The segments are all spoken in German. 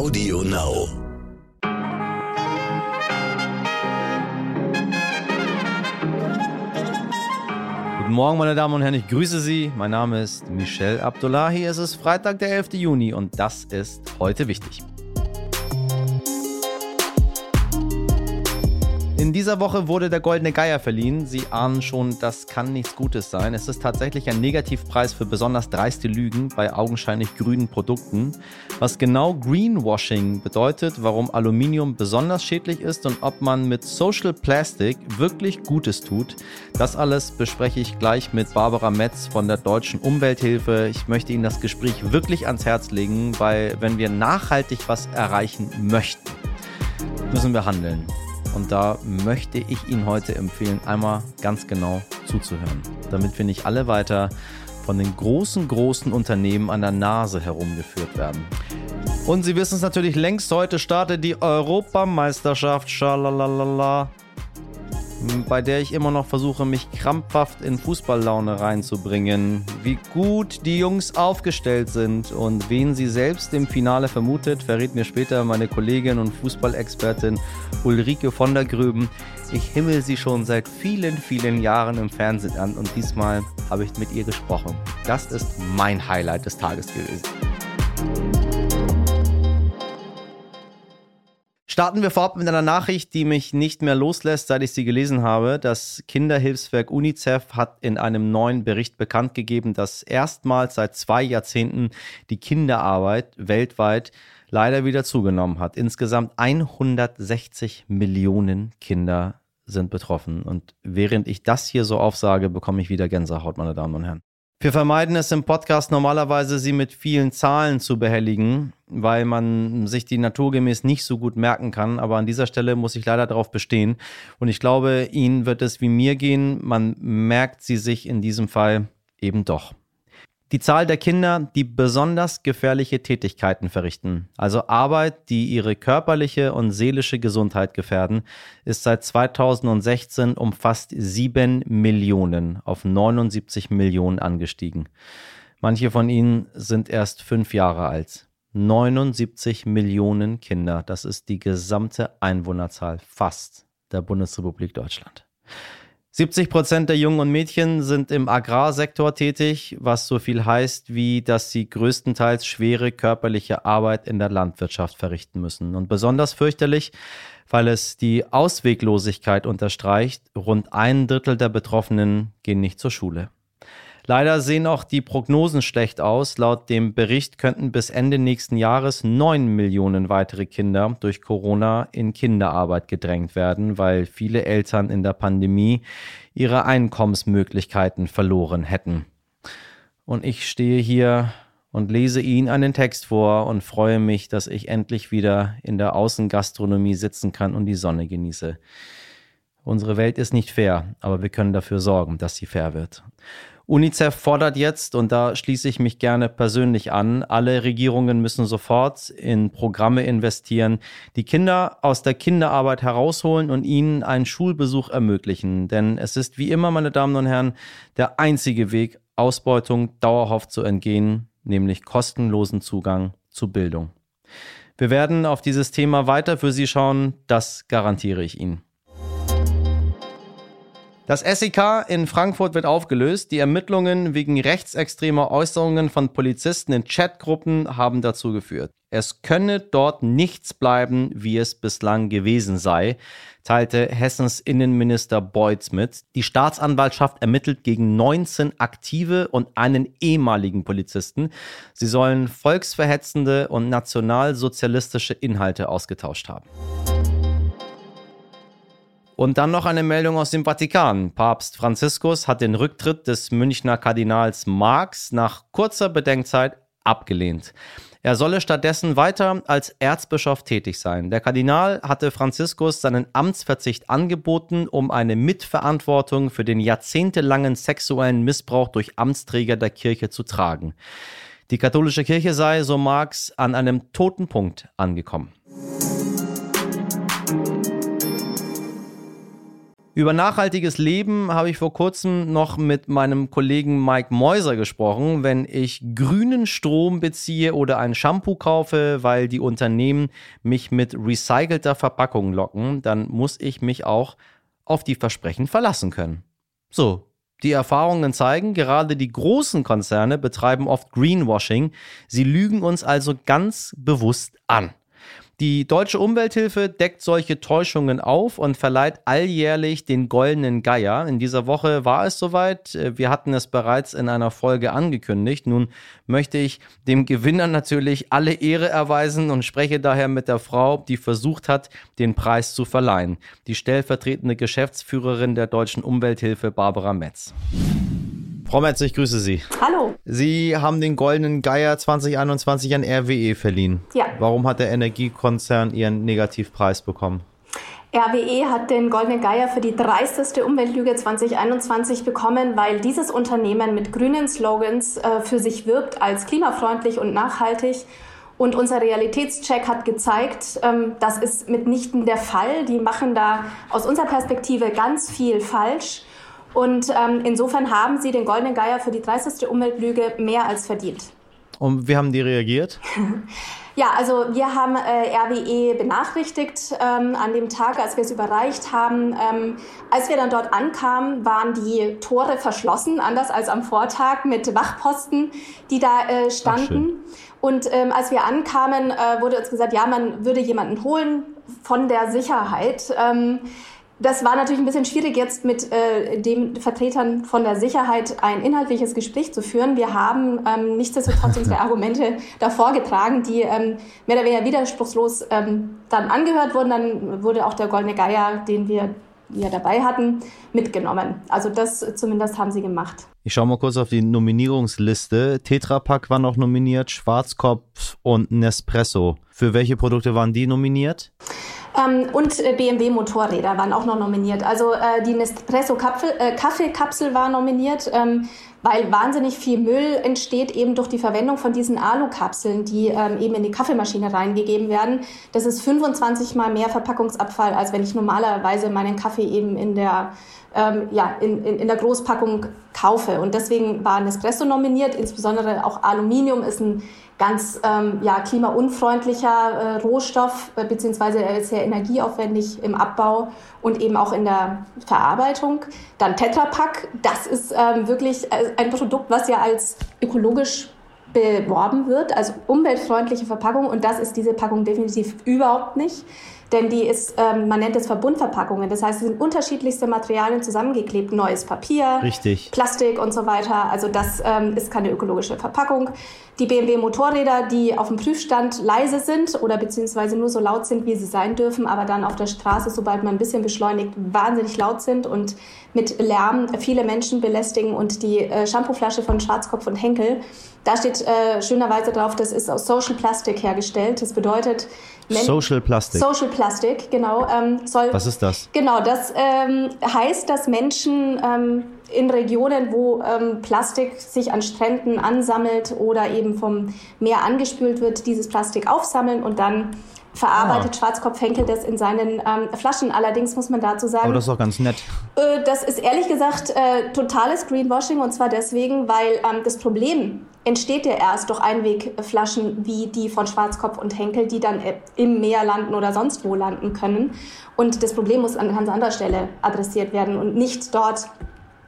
Audio Now. Guten Morgen, meine Damen und Herren, ich grüße Sie. Mein Name ist Michel Abdullahi. Es ist Freitag, der 11. Juni und das ist heute wichtig. In dieser Woche wurde der Goldene Geier verliehen. Sie ahnen schon, das kann nichts Gutes sein. Es ist tatsächlich ein Negativpreis für besonders dreiste Lügen bei augenscheinlich grünen Produkten. Was genau Greenwashing bedeutet, warum Aluminium besonders schädlich ist und ob man mit Social Plastic wirklich Gutes tut, das alles bespreche ich gleich mit Barbara Metz von der Deutschen Umwelthilfe. Ich möchte Ihnen das Gespräch wirklich ans Herz legen, weil wenn wir nachhaltig was erreichen möchten, müssen wir handeln. Und da möchte ich Ihnen heute empfehlen, einmal ganz genau zuzuhören, damit wir nicht alle weiter von den großen, großen Unternehmen an der Nase herumgeführt werden. Und Sie wissen es natürlich längst, heute startet die Europameisterschaft. Schalalala bei der ich immer noch versuche, mich krampfhaft in Fußballlaune reinzubringen. Wie gut die Jungs aufgestellt sind und wen sie selbst im Finale vermutet, verrät mir später meine Kollegin und Fußballexpertin Ulrike von der Gröben. Ich himmel sie schon seit vielen, vielen Jahren im Fernsehen an und diesmal habe ich mit ihr gesprochen. Das ist mein Highlight des Tages gewesen. Starten wir vorab mit einer Nachricht, die mich nicht mehr loslässt, seit ich sie gelesen habe. Das Kinderhilfswerk UNICEF hat in einem neuen Bericht bekannt gegeben, dass erstmals seit zwei Jahrzehnten die Kinderarbeit weltweit leider wieder zugenommen hat. Insgesamt 160 Millionen Kinder sind betroffen. Und während ich das hier so aufsage, bekomme ich wieder Gänsehaut, meine Damen und Herren. Wir vermeiden es im Podcast normalerweise, sie mit vielen Zahlen zu behelligen, weil man sich die naturgemäß nicht so gut merken kann. Aber an dieser Stelle muss ich leider darauf bestehen. Und ich glaube, Ihnen wird es wie mir gehen. Man merkt sie sich in diesem Fall eben doch. Die Zahl der Kinder, die besonders gefährliche Tätigkeiten verrichten, also Arbeit, die ihre körperliche und seelische Gesundheit gefährden, ist seit 2016 um fast 7 Millionen auf 79 Millionen angestiegen. Manche von ihnen sind erst fünf Jahre alt. 79 Millionen Kinder, das ist die gesamte Einwohnerzahl fast der Bundesrepublik Deutschland. 70 Prozent der Jungen und Mädchen sind im Agrarsektor tätig, was so viel heißt, wie dass sie größtenteils schwere körperliche Arbeit in der Landwirtschaft verrichten müssen. Und besonders fürchterlich, weil es die Ausweglosigkeit unterstreicht, rund ein Drittel der Betroffenen gehen nicht zur Schule. Leider sehen auch die Prognosen schlecht aus. Laut dem Bericht könnten bis Ende nächsten Jahres neun Millionen weitere Kinder durch Corona in Kinderarbeit gedrängt werden, weil viele Eltern in der Pandemie ihre Einkommensmöglichkeiten verloren hätten. Und ich stehe hier und lese Ihnen einen Text vor und freue mich, dass ich endlich wieder in der Außengastronomie sitzen kann und die Sonne genieße. Unsere Welt ist nicht fair, aber wir können dafür sorgen, dass sie fair wird. UNICEF fordert jetzt, und da schließe ich mich gerne persönlich an, alle Regierungen müssen sofort in Programme investieren, die Kinder aus der Kinderarbeit herausholen und ihnen einen Schulbesuch ermöglichen. Denn es ist wie immer, meine Damen und Herren, der einzige Weg, Ausbeutung dauerhaft zu entgehen, nämlich kostenlosen Zugang zu Bildung. Wir werden auf dieses Thema weiter für Sie schauen, das garantiere ich Ihnen. Das SEK in Frankfurt wird aufgelöst. Die Ermittlungen wegen rechtsextremer Äußerungen von Polizisten in Chatgruppen haben dazu geführt. Es könne dort nichts bleiben, wie es bislang gewesen sei, teilte Hessens Innenminister Beuth mit. Die Staatsanwaltschaft ermittelt gegen 19 aktive und einen ehemaligen Polizisten. Sie sollen volksverhetzende und nationalsozialistische Inhalte ausgetauscht haben. Und dann noch eine Meldung aus dem Vatikan. Papst Franziskus hat den Rücktritt des Münchner Kardinals Marx nach kurzer Bedenkzeit abgelehnt. Er solle stattdessen weiter als Erzbischof tätig sein. Der Kardinal hatte Franziskus seinen Amtsverzicht angeboten, um eine Mitverantwortung für den jahrzehntelangen sexuellen Missbrauch durch Amtsträger der Kirche zu tragen. Die katholische Kirche sei, so Marx, an einem toten Punkt angekommen. Über nachhaltiges Leben habe ich vor kurzem noch mit meinem Kollegen Mike Mäuser gesprochen. Wenn ich grünen Strom beziehe oder ein Shampoo kaufe, weil die Unternehmen mich mit recycelter Verpackung locken, dann muss ich mich auch auf die Versprechen verlassen können. So, die Erfahrungen zeigen, gerade die großen Konzerne betreiben oft Greenwashing. Sie lügen uns also ganz bewusst an. Die Deutsche Umwelthilfe deckt solche Täuschungen auf und verleiht alljährlich den Goldenen Geier. In dieser Woche war es soweit. Wir hatten es bereits in einer Folge angekündigt. Nun möchte ich dem Gewinner natürlich alle Ehre erweisen und spreche daher mit der Frau, die versucht hat, den Preis zu verleihen. Die stellvertretende Geschäftsführerin der Deutschen Umwelthilfe, Barbara Metz. Frau Metz, ich grüße Sie. Hallo. Sie haben den Goldenen Geier 2021 an RWE verliehen. Ja. Warum hat der Energiekonzern Ihren Negativpreis bekommen? RWE hat den Goldenen Geier für die dreisteste Umweltlüge 2021 bekommen, weil dieses Unternehmen mit grünen Slogans äh, für sich wirbt als klimafreundlich und nachhaltig. Und unser Realitätscheck hat gezeigt, ähm, das ist mitnichten der Fall. Die machen da aus unserer Perspektive ganz viel falsch. Und ähm, insofern haben sie den Goldenen Geier für die 30. Umweltlüge mehr als verdient. Und wie haben die reagiert? ja, also wir haben äh, RWE benachrichtigt ähm, an dem Tag, als wir es überreicht haben. Ähm, als wir dann dort ankamen, waren die Tore verschlossen, anders als am Vortag mit Wachposten, die da äh, standen. Und ähm, als wir ankamen, äh, wurde uns gesagt, ja, man würde jemanden holen von der Sicherheit. Ähm, das war natürlich ein bisschen schwierig, jetzt mit äh, den Vertretern von der Sicherheit ein inhaltliches Gespräch zu führen. Wir haben ähm, nichtsdestotrotz unsere Argumente davor getragen, die ähm, mehr oder weniger widerspruchslos ähm, dann angehört wurden. Dann wurde auch der Goldene Geier, den wir ja dabei hatten, mitgenommen. Also das zumindest haben sie gemacht. Ich schaue mal kurz auf die Nominierungsliste. Tetra Pak war noch nominiert, Schwarzkopf und Nespresso. Für welche Produkte waren die nominiert? Ähm, und äh, BMW Motorräder waren auch noch nominiert. Also äh, die Nespresso äh, Kaffeekapsel war nominiert, ähm, weil wahnsinnig viel Müll entsteht eben durch die Verwendung von diesen Alukapseln, die ähm, eben in die Kaffeemaschine reingegeben werden. Das ist 25 mal mehr Verpackungsabfall, als wenn ich normalerweise meinen Kaffee eben in der ähm, ja, in, in, in der Großpackung kaufe. Und deswegen war Nespresso nominiert. Insbesondere auch Aluminium ist ein ganz ähm, ja, klimaunfreundlicher äh, Rohstoff, äh, beziehungsweise er ist sehr energieaufwendig im Abbau und eben auch in der Verarbeitung. Dann Tetra Pak, das ist ähm, wirklich äh, ein Produkt, was ja als ökologisch beworben wird, also umweltfreundliche Verpackung und das ist diese Packung definitiv überhaupt nicht denn die ist, ähm, man nennt es Verbundverpackungen. Das heißt, es sind unterschiedlichste Materialien zusammengeklebt, neues Papier, Richtig. Plastik und so weiter. Also das ähm, ist keine ökologische Verpackung. Die BMW Motorräder, die auf dem Prüfstand leise sind oder beziehungsweise nur so laut sind, wie sie sein dürfen, aber dann auf der Straße, sobald man ein bisschen beschleunigt, wahnsinnig laut sind und mit Lärm viele Menschen belästigen und die äh, Shampooflasche von Schwarzkopf und Henkel, da steht äh, schönerweise drauf, das ist aus Social Plastic hergestellt. Das bedeutet, Social Plastic. Social Plastic, genau. Ähm, soll, Was ist das? Genau, das ähm, heißt, dass Menschen ähm, in Regionen, wo ähm, Plastik sich an Stränden ansammelt oder eben vom Meer angespült wird, dieses Plastik aufsammeln und dann verarbeitet ah. Schwarzkopf-Henkel das in seinen ähm, Flaschen. Allerdings muss man dazu sagen. Aber das ist doch ganz nett. Äh, das ist ehrlich gesagt äh, totales Greenwashing und zwar deswegen, weil ähm, das Problem entsteht ja erst durch Einwegflaschen wie die von Schwarzkopf und Henkel, die dann äh, im Meer landen oder sonst wo landen können. Und das Problem muss an ganz anderer Stelle adressiert werden und nicht dort,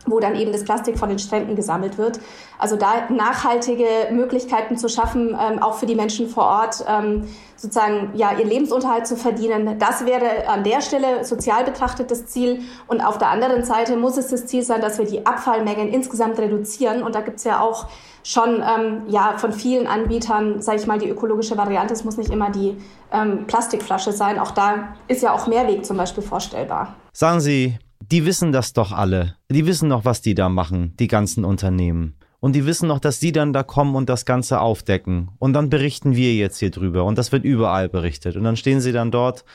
wo dann eben das Plastik von den Stränden gesammelt wird. Also da nachhaltige Möglichkeiten zu schaffen, ähm, auch für die Menschen vor Ort, ähm, sozusagen ja ihr Lebensunterhalt zu verdienen. Das wäre an der Stelle sozial betrachtet das Ziel. Und auf der anderen Seite muss es das Ziel sein, dass wir die Abfallmengen insgesamt reduzieren. Und da gibt es ja auch schon ähm, ja von vielen Anbietern, sage ich mal, die ökologische Variante. Es muss nicht immer die ähm, Plastikflasche sein. Auch da ist ja auch Mehrweg zum Beispiel vorstellbar. Sagen Sie, die wissen das doch alle. Die wissen doch, was die da machen, die ganzen Unternehmen. Und die wissen noch, dass die dann da kommen und das Ganze aufdecken. Und dann berichten wir jetzt hier drüber. Und das wird überall berichtet. Und dann stehen sie dann dort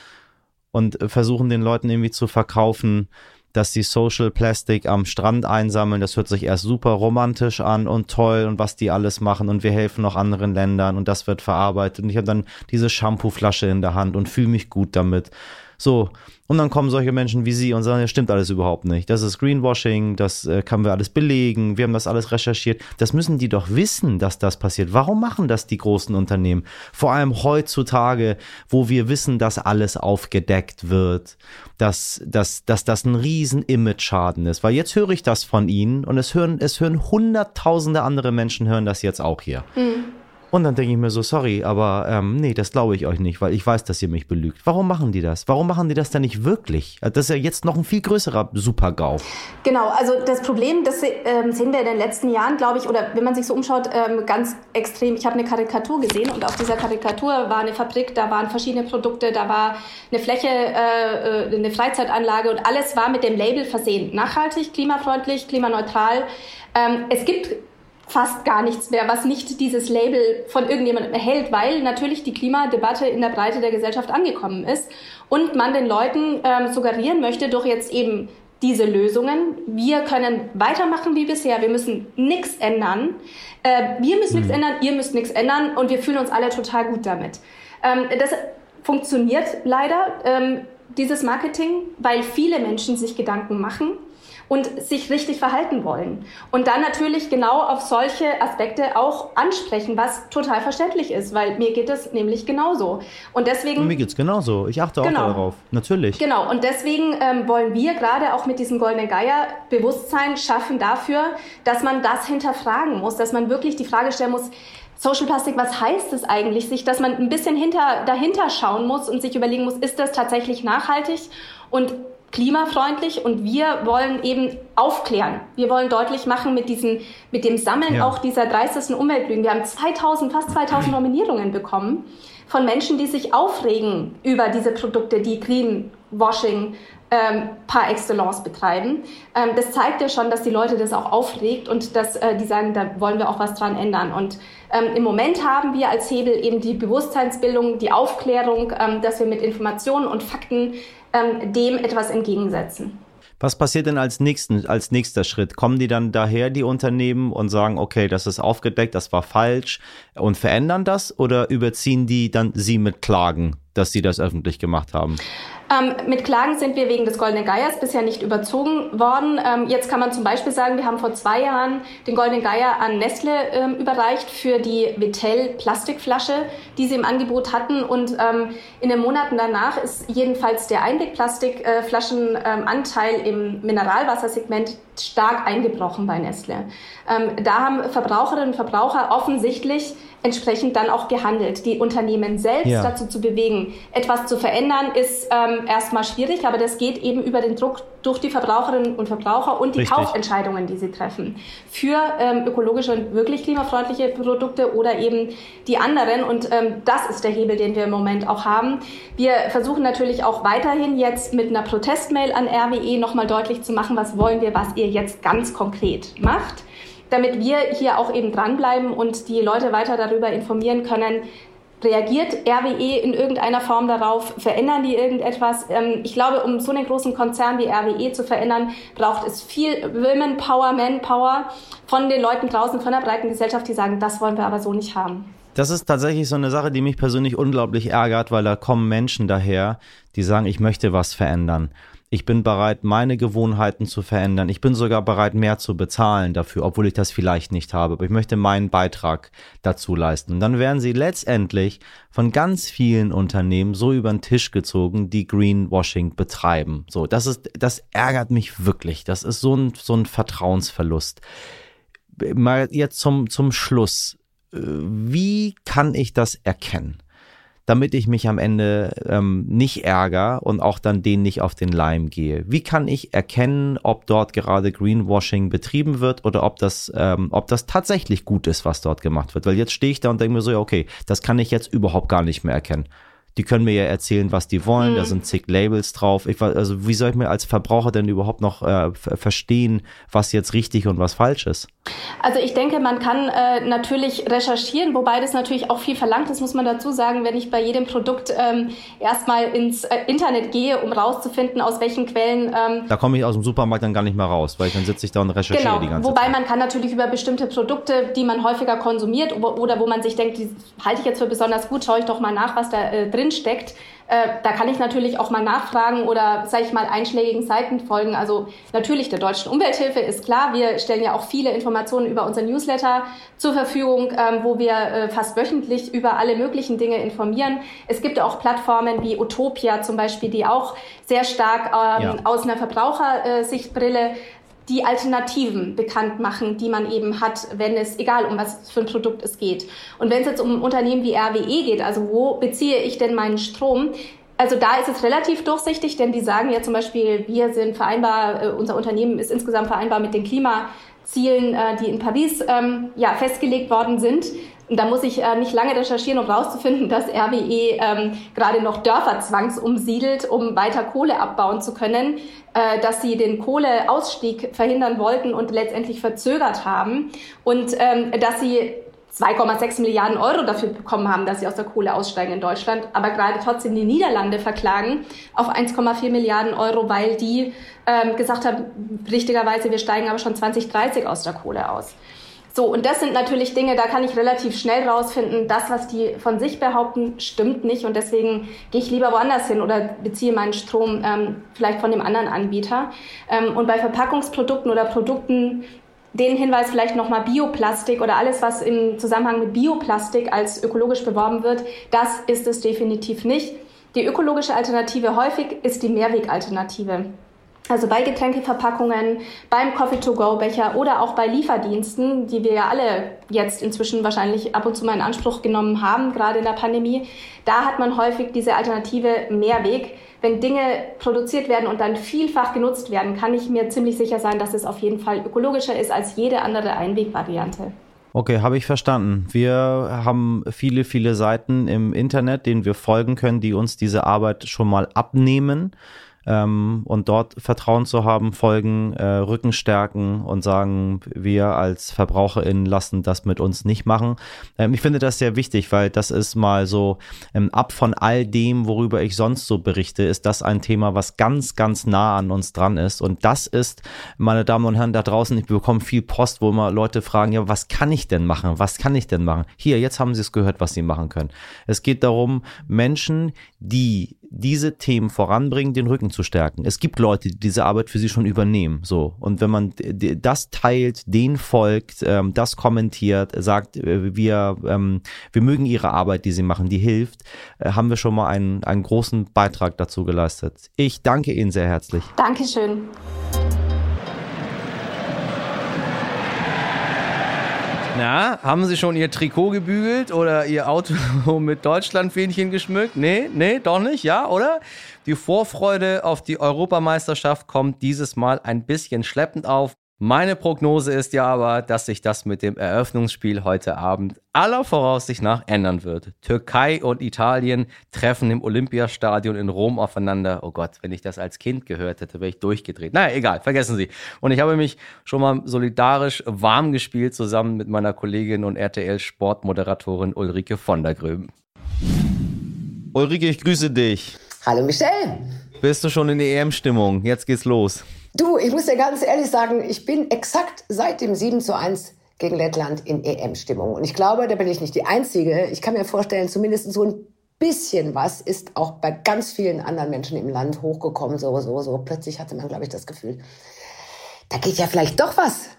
und versuchen den Leuten irgendwie zu verkaufen, dass sie Social Plastic am Strand einsammeln. Das hört sich erst super romantisch an und toll und was die alles machen und wir helfen noch anderen Ländern und das wird verarbeitet. Und ich habe dann diese Shampooflasche in der Hand und fühle mich gut damit. So, und dann kommen solche Menschen wie Sie und sagen, das stimmt alles überhaupt nicht. Das ist Greenwashing, das äh, können wir alles belegen, wir haben das alles recherchiert. Das müssen die doch wissen, dass das passiert. Warum machen das die großen Unternehmen? Vor allem heutzutage, wo wir wissen, dass alles aufgedeckt wird, dass, dass, dass das ein riesen Image-Schaden ist. Weil jetzt höre ich das von Ihnen und es hören, es hören hunderttausende andere Menschen hören das jetzt auch hier. Mhm. Und dann denke ich mir so, sorry, aber ähm, nee, das glaube ich euch nicht, weil ich weiß, dass ihr mich belügt. Warum machen die das? Warum machen die das denn nicht wirklich? Das ist ja jetzt noch ein viel größerer Super-GAU. Genau, also das Problem, das ähm, sehen wir in den letzten Jahren, glaube ich, oder wenn man sich so umschaut, ähm, ganz extrem. Ich habe eine Karikatur gesehen und auf dieser Karikatur war eine Fabrik, da waren verschiedene Produkte, da war eine Fläche, äh, äh eine Freizeitanlage und alles war mit dem Label versehen. Nachhaltig, klimafreundlich, klimaneutral. Ähm, es gibt fast gar nichts mehr, was nicht dieses Label von irgendjemandem erhält, weil natürlich die Klimadebatte in der Breite der Gesellschaft angekommen ist und man den Leuten ähm, suggerieren möchte durch jetzt eben diese Lösungen. Wir können weitermachen wie bisher. Wir müssen nichts ändern. Äh, wir müssen mhm. nichts ändern, ihr müsst nichts ändern und wir fühlen uns alle total gut damit. Ähm, das funktioniert leider, ähm, dieses Marketing, weil viele Menschen sich Gedanken machen und sich richtig verhalten wollen. Und dann natürlich genau auf solche Aspekte auch ansprechen, was total verständlich ist, weil mir geht es nämlich genauso. Und deswegen. Und mir geht's genauso. Ich achte auch genau, darauf. Natürlich. Genau. Und deswegen ähm, wollen wir gerade auch mit diesem Goldenen Geier Bewusstsein schaffen dafür, dass man das hinterfragen muss, dass man wirklich die Frage stellen muss, Social Plastic, was heißt es eigentlich, sich, dass man ein bisschen hinter, dahinter schauen muss und sich überlegen muss, ist das tatsächlich nachhaltig und klimafreundlich und wir wollen eben aufklären. Wir wollen deutlich machen mit diesem, mit dem Sammeln ja. auch dieser dreistesten Umweltlügen. Wir haben 2000, fast 2000 Nominierungen bekommen von Menschen, die sich aufregen über diese Produkte, die Greenwashing ähm, par excellence betreiben. Ähm, das zeigt ja schon, dass die Leute das auch aufregt und dass äh, die sagen, da wollen wir auch was dran ändern. Und ähm, im Moment haben wir als Hebel eben die Bewusstseinsbildung, die Aufklärung, ähm, dass wir mit Informationen und Fakten ähm, dem etwas entgegensetzen. Was passiert denn als, nächsten, als nächster Schritt? Kommen die dann daher, die Unternehmen, und sagen, okay, das ist aufgedeckt, das war falsch und verändern das? Oder überziehen die dann sie mit Klagen, dass sie das öffentlich gemacht haben? Ähm, mit Klagen sind wir wegen des Goldenen Geiers bisher nicht überzogen worden. Ähm, jetzt kann man zum Beispiel sagen, wir haben vor zwei Jahren den Goldenen Geier an Nestle ähm, überreicht für die Vitell Plastikflasche, die sie im Angebot hatten. Und ähm, in den Monaten danach ist jedenfalls der Einwegplastikflaschenanteil ähm, im Mineralwassersegment stark eingebrochen bei Nestle. Ähm, da haben Verbraucherinnen und Verbraucher offensichtlich entsprechend dann auch gehandelt. Die Unternehmen selbst ja. dazu zu bewegen, etwas zu verändern, ist ähm, erstmal schwierig, aber das geht eben über den Druck durch die Verbraucherinnen und Verbraucher und die Richtig. Kaufentscheidungen, die sie treffen. Für ähm, ökologische und wirklich klimafreundliche Produkte oder eben die anderen. Und ähm, das ist der Hebel, den wir im Moment auch haben. Wir versuchen natürlich auch weiterhin jetzt mit einer Protestmail an RWE nochmal deutlich zu machen, was wollen wir, was ihr jetzt ganz konkret macht damit wir hier auch eben dranbleiben und die Leute weiter darüber informieren können, Reagiert RWE in irgendeiner Form darauf? Verändern die irgendetwas? Ähm, ich glaube, um so einen großen Konzern wie RWE zu verändern, braucht es viel Women Power, Manpower von den Leuten draußen, von der breiten Gesellschaft, die sagen, das wollen wir aber so nicht haben. Das ist tatsächlich so eine Sache, die mich persönlich unglaublich ärgert, weil da kommen Menschen daher, die sagen, ich möchte was verändern. Ich bin bereit, meine Gewohnheiten zu verändern. Ich bin sogar bereit, mehr zu bezahlen dafür, obwohl ich das vielleicht nicht habe. Aber ich möchte meinen Beitrag dazu leisten. Und dann werden sie letztendlich von ganz vielen Unternehmen so über den Tisch gezogen, die Greenwashing betreiben. So, das ist, das ärgert mich wirklich. Das ist so ein, so ein Vertrauensverlust. Mal jetzt zum, zum Schluss. Äh, wie kann ich das erkennen? Damit ich mich am Ende ähm, nicht ärgere und auch dann denen nicht auf den Leim gehe? Wie kann ich erkennen, ob dort gerade Greenwashing betrieben wird oder ob das, ähm, ob das tatsächlich gut ist, was dort gemacht wird? Weil jetzt stehe ich da und denke mir so, ja, okay, das kann ich jetzt überhaupt gar nicht mehr erkennen. Die können mir ja erzählen, was die wollen. Mhm. Da sind zig Labels drauf. Ich, also wie soll ich mir als Verbraucher denn überhaupt noch äh, verstehen, was jetzt richtig und was falsch ist? Also ich denke, man kann äh, natürlich recherchieren, wobei das natürlich auch viel verlangt ist, muss man dazu sagen, wenn ich bei jedem Produkt ähm, erstmal ins äh, Internet gehe, um rauszufinden, aus welchen Quellen. Ähm, da komme ich aus dem Supermarkt dann gar nicht mehr raus, weil dann sitze ich da und recherchiere genau, die ganze wobei Zeit. Wobei man kann natürlich über bestimmte Produkte, die man häufiger konsumiert oder wo man sich denkt, die halte ich jetzt für besonders gut, schaue ich doch mal nach, was da äh, drin steckt Äh, da kann ich natürlich auch mal nachfragen oder, sage ich mal, einschlägigen Seiten folgen. Also natürlich der Deutschen Umwelthilfe ist klar. Wir stellen ja auch viele Informationen über unser Newsletter zur Verfügung, ähm, wo wir äh, fast wöchentlich über alle möglichen Dinge informieren. Es gibt auch Plattformen wie Utopia zum Beispiel, die auch sehr stark ähm, ja. aus einer Verbrauchersichtbrille die Alternativen bekannt machen, die man eben hat, wenn es, egal um was für ein Produkt es geht. Und wenn es jetzt um Unternehmen wie RWE geht, also wo beziehe ich denn meinen Strom, also da ist es relativ durchsichtig, denn die sagen ja zum Beispiel, wir sind vereinbar, äh, unser Unternehmen ist insgesamt vereinbar mit den Klimazielen, äh, die in Paris ähm, ja, festgelegt worden sind. Und da muss ich äh, nicht lange recherchieren, um rauszufinden, dass RWE ähm, gerade noch Dörfer zwangsumsiedelt, um weiter Kohle abbauen zu können, äh, dass sie den Kohleausstieg verhindern wollten und letztendlich verzögert haben und ähm, dass sie 2,6 Milliarden Euro dafür bekommen haben, dass sie aus der Kohle aussteigen in Deutschland, aber gerade trotzdem die Niederlande verklagen auf 1,4 Milliarden Euro, weil die ähm, gesagt haben, richtigerweise, wir steigen aber schon 2030 aus der Kohle aus. So, und das sind natürlich Dinge, da kann ich relativ schnell rausfinden, das, was die von sich behaupten, stimmt nicht. Und deswegen gehe ich lieber woanders hin oder beziehe meinen Strom ähm, vielleicht von dem anderen Anbieter. Ähm, und bei Verpackungsprodukten oder Produkten, den Hinweis vielleicht nochmal Bioplastik oder alles, was im Zusammenhang mit Bioplastik als ökologisch beworben wird, das ist es definitiv nicht. Die ökologische Alternative häufig ist die Mehrwegalternative. Also bei Getränkeverpackungen, beim Coffee-to-go-Becher oder auch bei Lieferdiensten, die wir ja alle jetzt inzwischen wahrscheinlich ab und zu mal in Anspruch genommen haben, gerade in der Pandemie, da hat man häufig diese Alternative Mehrweg. Wenn Dinge produziert werden und dann vielfach genutzt werden, kann ich mir ziemlich sicher sein, dass es auf jeden Fall ökologischer ist als jede andere Einwegvariante. Okay, habe ich verstanden. Wir haben viele, viele Seiten im Internet, denen wir folgen können, die uns diese Arbeit schon mal abnehmen ähm, und dort Vertrauen zu haben, folgen, äh, Rücken stärken und sagen, wir als VerbraucherInnen lassen das mit uns nicht machen. Ähm, ich finde das sehr wichtig, weil das ist mal so ähm, ab von all dem, worüber ich sonst so berichte, ist das ein Thema, was ganz, ganz nah an uns dran ist. Und das ist, meine Damen und Herren da draußen, ich bekomme viel Post, wo immer Leute fragen, ja, was kann ich denn machen? Was kann ich denn machen? Hier, jetzt haben Sie es gehört, was Sie machen können. Es geht darum, Menschen, die diese Themen voranbringen, den Rücken zu stärken. Es gibt Leute, die diese Arbeit für sie schon übernehmen. So. Und wenn man das teilt, den folgt, ähm, das kommentiert, sagt, äh, wir, ähm, wir mögen ihre Arbeit, die sie machen, die hilft, äh, haben wir schon mal einen, einen großen Beitrag dazu geleistet. Ich danke Ihnen sehr herzlich. Dankeschön. Na, haben Sie schon Ihr Trikot gebügelt oder Ihr Auto mit Deutschlandfähnchen geschmückt? Nee, nee, doch nicht, ja, oder? Die Vorfreude auf die Europameisterschaft kommt dieses Mal ein bisschen schleppend auf. Meine Prognose ist ja aber, dass sich das mit dem Eröffnungsspiel heute Abend aller Voraussicht nach ändern wird. Türkei und Italien treffen im Olympiastadion in Rom aufeinander. Oh Gott, wenn ich das als Kind gehört hätte, wäre ich durchgedreht. Naja, egal, vergessen Sie. Und ich habe mich schon mal solidarisch warm gespielt zusammen mit meiner Kollegin und RTL-Sportmoderatorin Ulrike von der Gröben. Ulrike, ich grüße dich. Hallo Michelle. Bist du schon in der EM-Stimmung? Jetzt geht's los. Du, ich muss dir ganz ehrlich sagen, ich bin exakt seit dem 7 zu 1 gegen Lettland in EM-Stimmung. Und ich glaube, da bin ich nicht die Einzige. Ich kann mir vorstellen, zumindest so ein bisschen was ist auch bei ganz vielen anderen Menschen im Land hochgekommen. So, so, so. Plötzlich hatte man, glaube ich, das Gefühl, da geht ja vielleicht doch was.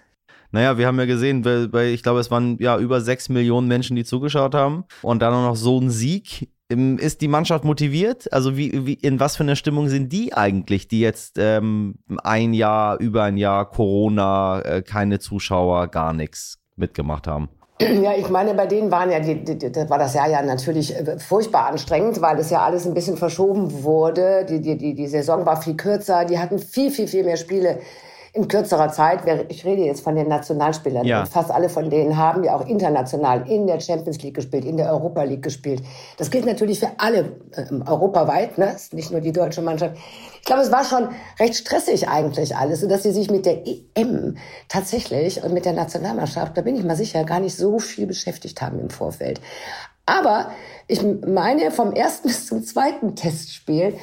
Naja, wir haben ja gesehen, weil ich glaube, es waren ja über sechs Millionen Menschen, die zugeschaut haben. Und dann noch so ein Sieg ist die Mannschaft motiviert? Also wie, wie, in was für einer Stimmung sind die eigentlich, die jetzt ähm, ein Jahr, über ein Jahr Corona, äh, keine Zuschauer, gar nichts mitgemacht haben? Ja, ich meine, bei denen waren ja, die, die, das war das Jahr ja natürlich äh, furchtbar anstrengend, weil es ja alles ein bisschen verschoben wurde. Die, die, die, die Saison war viel kürzer, die hatten viel, viel, viel mehr Spiele in kürzerer Zeit, ich rede jetzt von den Nationalspielern, ja. fast alle von denen haben ja auch international in der Champions League gespielt, in der Europa League gespielt. Das gilt natürlich für alle äh, europaweit, ne? ist nicht nur die deutsche Mannschaft. Ich glaube, es war schon recht stressig eigentlich alles, sodass sie sich mit der EM tatsächlich und mit der Nationalmannschaft, da bin ich mal sicher, gar nicht so viel beschäftigt haben im Vorfeld. Aber ich meine, vom ersten bis zum zweiten Testspiel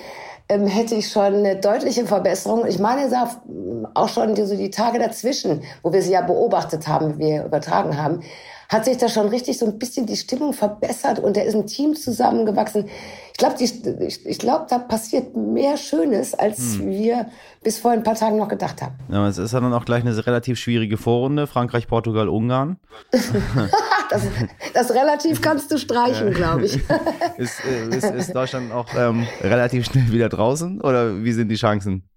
ähm, hätte ich schon eine deutliche Verbesserung. Ich meine, es auch schon die, so die Tage dazwischen, wo wir sie ja beobachtet haben, wie wir übertragen haben, hat sich da schon richtig so ein bisschen die Stimmung verbessert und da ist ein Team zusammengewachsen. Ich glaube, ich, ich glaube, da passiert mehr Schönes, als hm. wir bis vor ein paar Tagen noch gedacht haben. Ja, es ist dann auch gleich eine relativ schwierige Vorrunde. Frankreich, Portugal, Ungarn. das, das relativ kannst du streichen, glaube ich. ist, ist, ist, Deutschland auch ähm, relativ schnell wieder draußen oder wie sind die Chancen?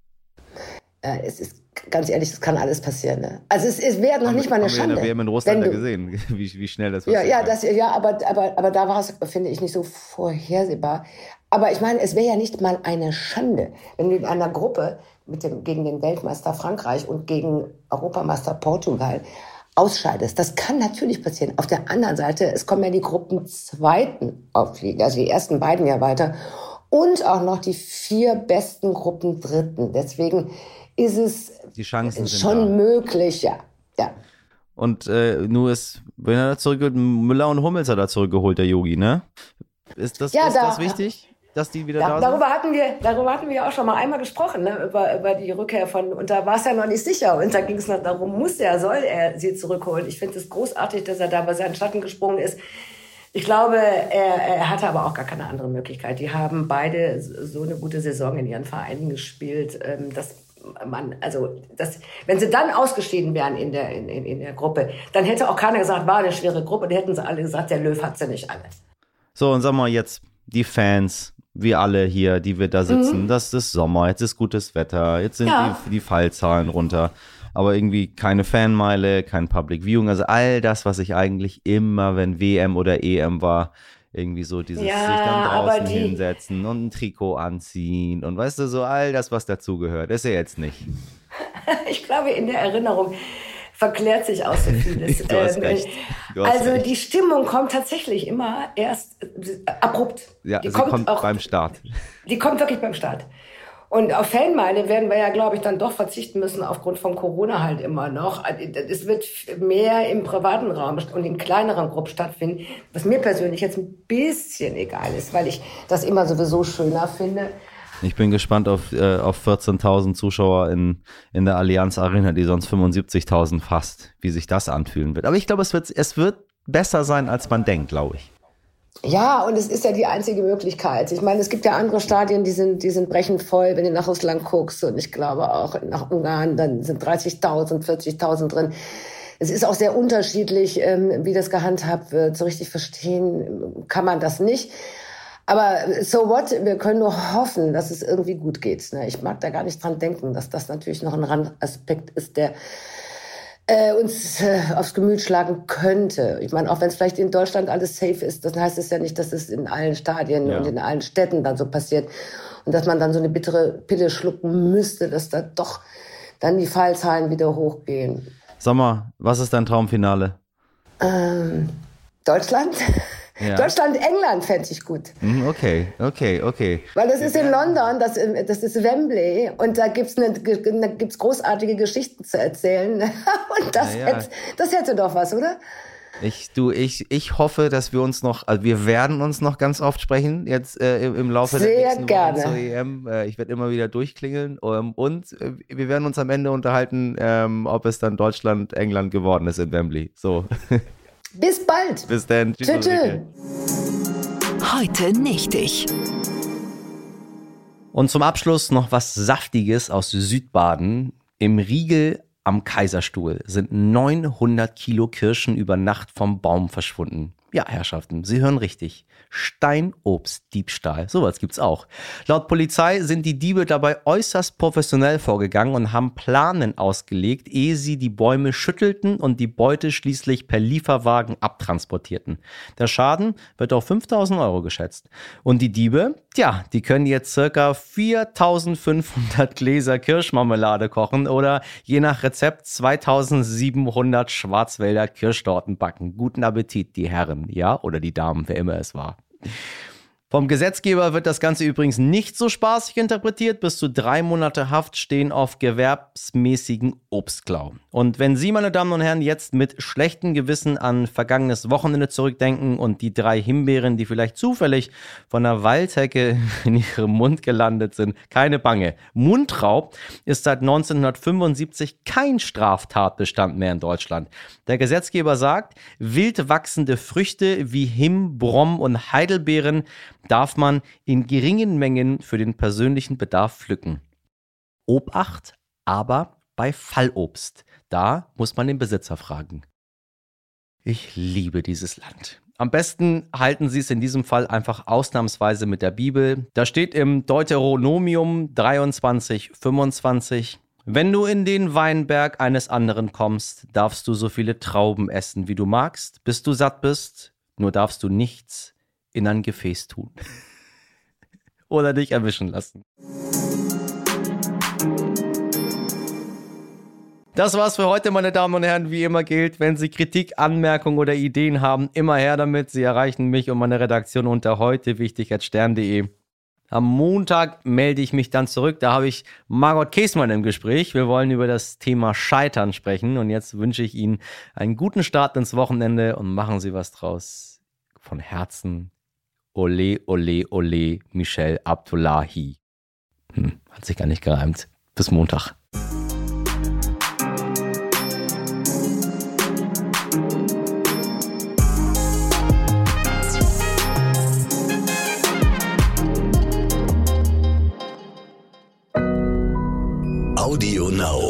Äh, es ist ganz ehrlich, das kann alles passieren. Ne? Also es, es wäre noch nicht mal eine haben Schande. Wir haben in Russland ja gesehen, wie, wie schnell das passiert. Ja, ja, das, ja aber, aber, aber da war es, finde ich, nicht so vorhersehbar. Aber ich meine, es wäre ja nicht mal eine Schande, wenn du in einer Gruppe mit dem, gegen den Weltmeister Frankreich und gegen Europameister Portugal ausscheidest. Das kann natürlich passieren. Auf der anderen Seite, es kommen ja die Gruppenzweiten auffliegen, also die ersten beiden ja weiter. Und auch noch die vier besten Gruppendritten. Deswegen ist es die Chancen schon da. möglich, ja. ja. Und äh, nur ist, wenn er da zurückgeholt, Müller und Hummels hat er zurückgeholt, der Yogi, ne? Ist das, ja, ist da, das wichtig? Dass die wieder da, da darüber sind? Hatten wir, darüber hatten wir auch schon mal einmal gesprochen, ne? über, über die Rückkehr von, und da war es ja noch nicht sicher. Und da ging es noch darum, muss er, soll er sie zurückholen. Ich finde es großartig, dass er da bei seinen Schatten gesprungen ist. Ich glaube, er, er hatte aber auch gar keine andere Möglichkeit. Die haben beide so eine gute Saison in ihren Vereinen gespielt, ähm, dass man, also das, wenn sie dann ausgeschieden wären in der, in, in der Gruppe, dann hätte auch keiner gesagt, war eine schwere Gruppe, dann hätten sie alle gesagt, der Löw hat sie nicht alle. So, und sag mal jetzt, die Fans, wir alle hier, die wir da sitzen, mhm. das ist Sommer, jetzt ist gutes Wetter, jetzt sind ja. die, die Fallzahlen runter, aber irgendwie keine Fanmeile, kein Public Viewing, also all das, was ich eigentlich immer, wenn WM oder EM war, irgendwie so dieses ja, sich dann draußen die, hinsetzen und ein Trikot anziehen und weißt du, so all das, was dazugehört, ist ja jetzt nicht. ich glaube, in der Erinnerung verklärt sich auch so vieles. du hast ähm, recht. Du hast also recht. die Stimmung kommt tatsächlich immer erst äh, abrupt. Ja, die kommt, kommt auch, beim Start. Die kommt wirklich beim Start. Und auf Fanmeile werden wir ja, glaube ich, dann doch verzichten müssen aufgrund von Corona halt immer noch. Es wird mehr im privaten Raum und in kleineren Gruppen stattfinden, was mir persönlich jetzt ein bisschen egal ist, weil ich das immer sowieso schöner finde. Ich bin gespannt auf, äh, auf 14.000 Zuschauer in, in der Allianz Arena, die sonst 75.000 fast, wie sich das anfühlen wird. Aber ich glaube, es wird, es wird besser sein, als man denkt, glaube ich. Ja, und es ist ja die einzige Möglichkeit. Ich meine, es gibt ja andere Stadien, die sind, die sind brechend voll, wenn du nach Russland guckst. Und ich glaube auch nach Ungarn, dann sind 30.000, 40.000 drin. Es ist auch sehr unterschiedlich, ähm, wie das gehandhabt wird. So richtig verstehen kann man das nicht. Aber so what? Wir können nur hoffen, dass es irgendwie gut geht. Ne? Ich mag da gar nicht dran denken, dass das natürlich noch ein Randaspekt ist, der äh, uns äh, aufs Gemüt schlagen könnte. Ich meine, auch wenn es vielleicht in Deutschland alles safe ist, dann heißt es ja nicht, dass es in allen Stadien ja. und in allen Städten dann so passiert. Und dass man dann so eine bittere Pille schlucken müsste, dass da doch dann die Fallzahlen wieder hochgehen. Sommer, was ist dein Traumfinale? Ähm, Deutschland? Ja. Deutschland, England fände ich gut. Hm, okay, okay, okay. Weil das ist in London, das, das ist Wembley und da gibt's eine, da gibt's großartige Geschichten zu erzählen. Und das, ja, ja. Hätte, das hätte doch was, oder? Ich, du, ich, ich hoffe, dass wir uns noch, also wir werden uns noch ganz oft sprechen, jetzt äh, im, im, Laufe Sehr der nächsten gerne. Wochen zur EM. Äh, ich werde immer wieder durchklingeln ähm, und äh, wir werden uns am Ende unterhalten, ähm, ob es dann Deutschland, England geworden ist in Wembley. So. Bis bald. Bis dann. Tschüss. Tschüss. Heute nicht ich. Und zum Abschluss noch was Saftiges aus Südbaden. Im Riegel am Kaiserstuhl sind 900 Kilo Kirschen über Nacht vom Baum verschwunden. Ja, Herrschaften, Sie hören richtig. Steinobstdiebstahl. Sowas gibt's auch. Laut Polizei sind die Diebe dabei äußerst professionell vorgegangen und haben Planen ausgelegt, ehe sie die Bäume schüttelten und die Beute schließlich per Lieferwagen abtransportierten. Der Schaden wird auf 5000 Euro geschätzt. Und die Diebe, tja, die können jetzt circa 4500 Gläser Kirschmarmelade kochen oder je nach Rezept 2700 Schwarzwälder Kirschtorten backen. Guten Appetit, die Herren, ja, oder die Damen, wer immer es war. Vom Gesetzgeber wird das Ganze übrigens nicht so spaßig interpretiert. Bis zu drei Monate Haft stehen auf gewerbsmäßigen Obstklau. Und wenn Sie, meine Damen und Herren, jetzt mit schlechtem Gewissen an vergangenes Wochenende zurückdenken und die drei Himbeeren, die vielleicht zufällig von der Waldhecke in Ihrem Mund gelandet sind, keine Bange. Mundraub ist seit 1975 kein Straftatbestand mehr in Deutschland. Der Gesetzgeber sagt, wild wachsende Früchte wie Him, Brom und Heidelbeeren darf man in geringen Mengen für den persönlichen Bedarf pflücken. Obacht aber bei Fallobst. Da muss man den Besitzer fragen. Ich liebe dieses Land. Am besten halten Sie es in diesem Fall einfach ausnahmsweise mit der Bibel. Da steht im Deuteronomium 23, 25, wenn du in den Weinberg eines anderen kommst, darfst du so viele Trauben essen, wie du magst, bis du satt bist, nur darfst du nichts in ein Gefäß tun. Oder dich erwischen lassen. Das war's für heute, meine Damen und Herren. Wie immer gilt, wenn Sie Kritik, Anmerkungen oder Ideen haben, immer her damit. Sie erreichen mich und meine Redaktion unter heute wichtig at stern.de. Am Montag melde ich mich dann zurück. Da habe ich Margot Käsmann im Gespräch. Wir wollen über das Thema Scheitern sprechen. Und jetzt wünsche ich Ihnen einen guten Start ins Wochenende und machen Sie was draus. Von Herzen Ole, ole, ole, Michel Abdullahi. Hm, hat sich gar nicht gereimt. Bis Montag. Audio Now.